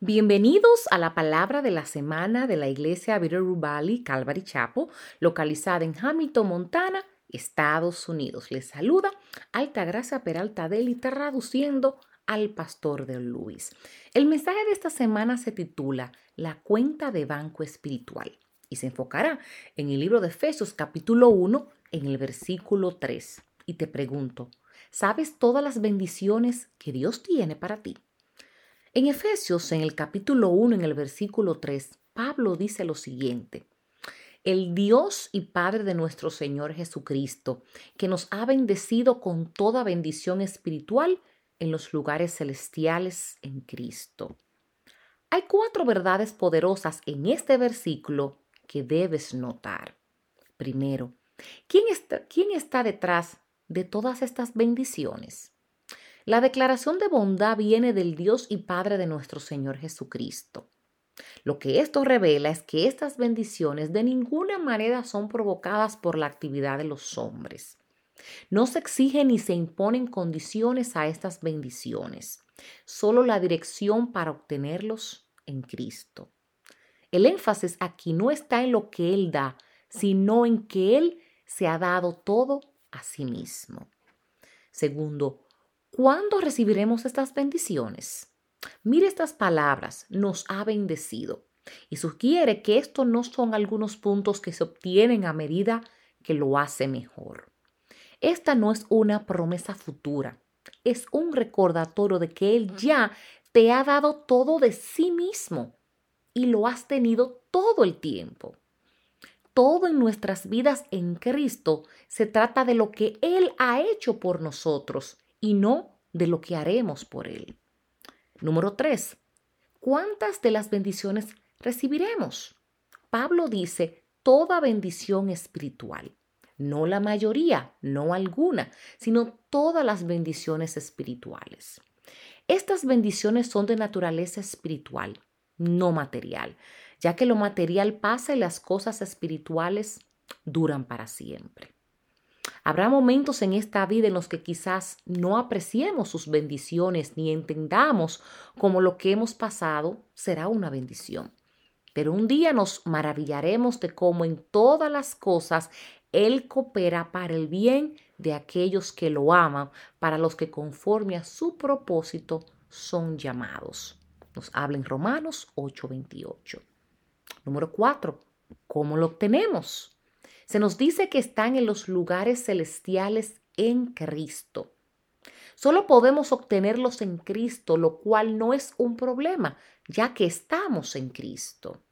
Bienvenidos a la palabra de la semana de la iglesia Bitterroot Valley Calvary Chapel, localizada en Hamilton, Montana, Estados Unidos. Les saluda Altagracia Peralta Deli, traduciendo al pastor de Luis. El mensaje de esta semana se titula La cuenta de banco espiritual y se enfocará en el libro de Efesios capítulo 1 en el versículo 3. Y te pregunto, ¿sabes todas las bendiciones que Dios tiene para ti? En Efesios, en el capítulo 1, en el versículo 3, Pablo dice lo siguiente. El Dios y Padre de nuestro Señor Jesucristo, que nos ha bendecido con toda bendición espiritual en los lugares celestiales en Cristo. Hay cuatro verdades poderosas en este versículo que debes notar. Primero, ¿quién está, quién está detrás de todas estas bendiciones? La declaración de bondad viene del Dios y Padre de nuestro Señor Jesucristo. Lo que esto revela es que estas bendiciones de ninguna manera son provocadas por la actividad de los hombres. No se exigen ni se imponen condiciones a estas bendiciones, solo la dirección para obtenerlos en Cristo. El énfasis aquí no está en lo que Él da, sino en que Él se ha dado todo a sí mismo. Segundo, ¿Cuándo recibiremos estas bendiciones? Mire estas palabras, nos ha bendecido. Y sugiere que estos no son algunos puntos que se obtienen a medida que lo hace mejor. Esta no es una promesa futura, es un recordatorio de que Él ya te ha dado todo de sí mismo y lo has tenido todo el tiempo. Todo en nuestras vidas en Cristo se trata de lo que Él ha hecho por nosotros y no de lo que haremos por Él. Número 3. ¿Cuántas de las bendiciones recibiremos? Pablo dice, toda bendición espiritual. No la mayoría, no alguna, sino todas las bendiciones espirituales. Estas bendiciones son de naturaleza espiritual, no material, ya que lo material pasa y las cosas espirituales duran para siempre. Habrá momentos en esta vida en los que quizás no apreciemos sus bendiciones ni entendamos cómo lo que hemos pasado será una bendición. Pero un día nos maravillaremos de cómo en todas las cosas Él coopera para el bien de aquellos que lo aman, para los que conforme a su propósito son llamados. Nos habla en Romanos 8:28. Número 4. ¿Cómo lo obtenemos? Se nos dice que están en los lugares celestiales en Cristo. Solo podemos obtenerlos en Cristo, lo cual no es un problema, ya que estamos en Cristo.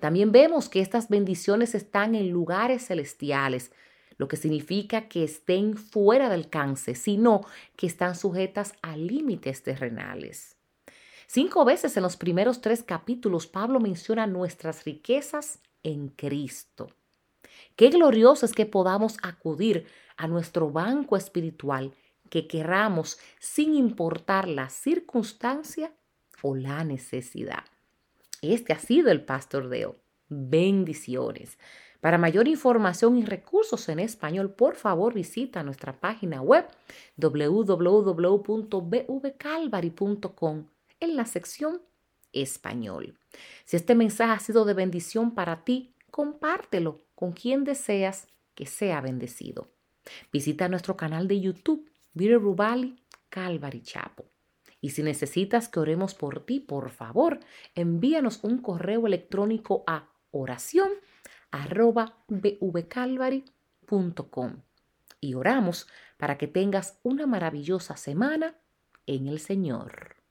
También vemos que estas bendiciones están en lugares celestiales, lo que significa que estén fuera del alcance, sino que están sujetas a límites terrenales. Cinco veces en los primeros tres capítulos Pablo menciona nuestras riquezas en Cristo. Qué glorioso es que podamos acudir a nuestro banco espiritual que querramos sin importar la circunstancia o la necesidad. Este ha sido el Pastor Deo. Bendiciones. Para mayor información y recursos en español, por favor visita nuestra página web www.bvcalvary.com en la sección español. Si este mensaje ha sido de bendición para ti, compártelo con quien deseas que sea bendecido. Visita nuestro canal de YouTube, Vire Rubali Calvary Chapo. Y si necesitas que oremos por ti, por favor, envíanos un correo electrónico a oración Y oramos para que tengas una maravillosa semana en el Señor.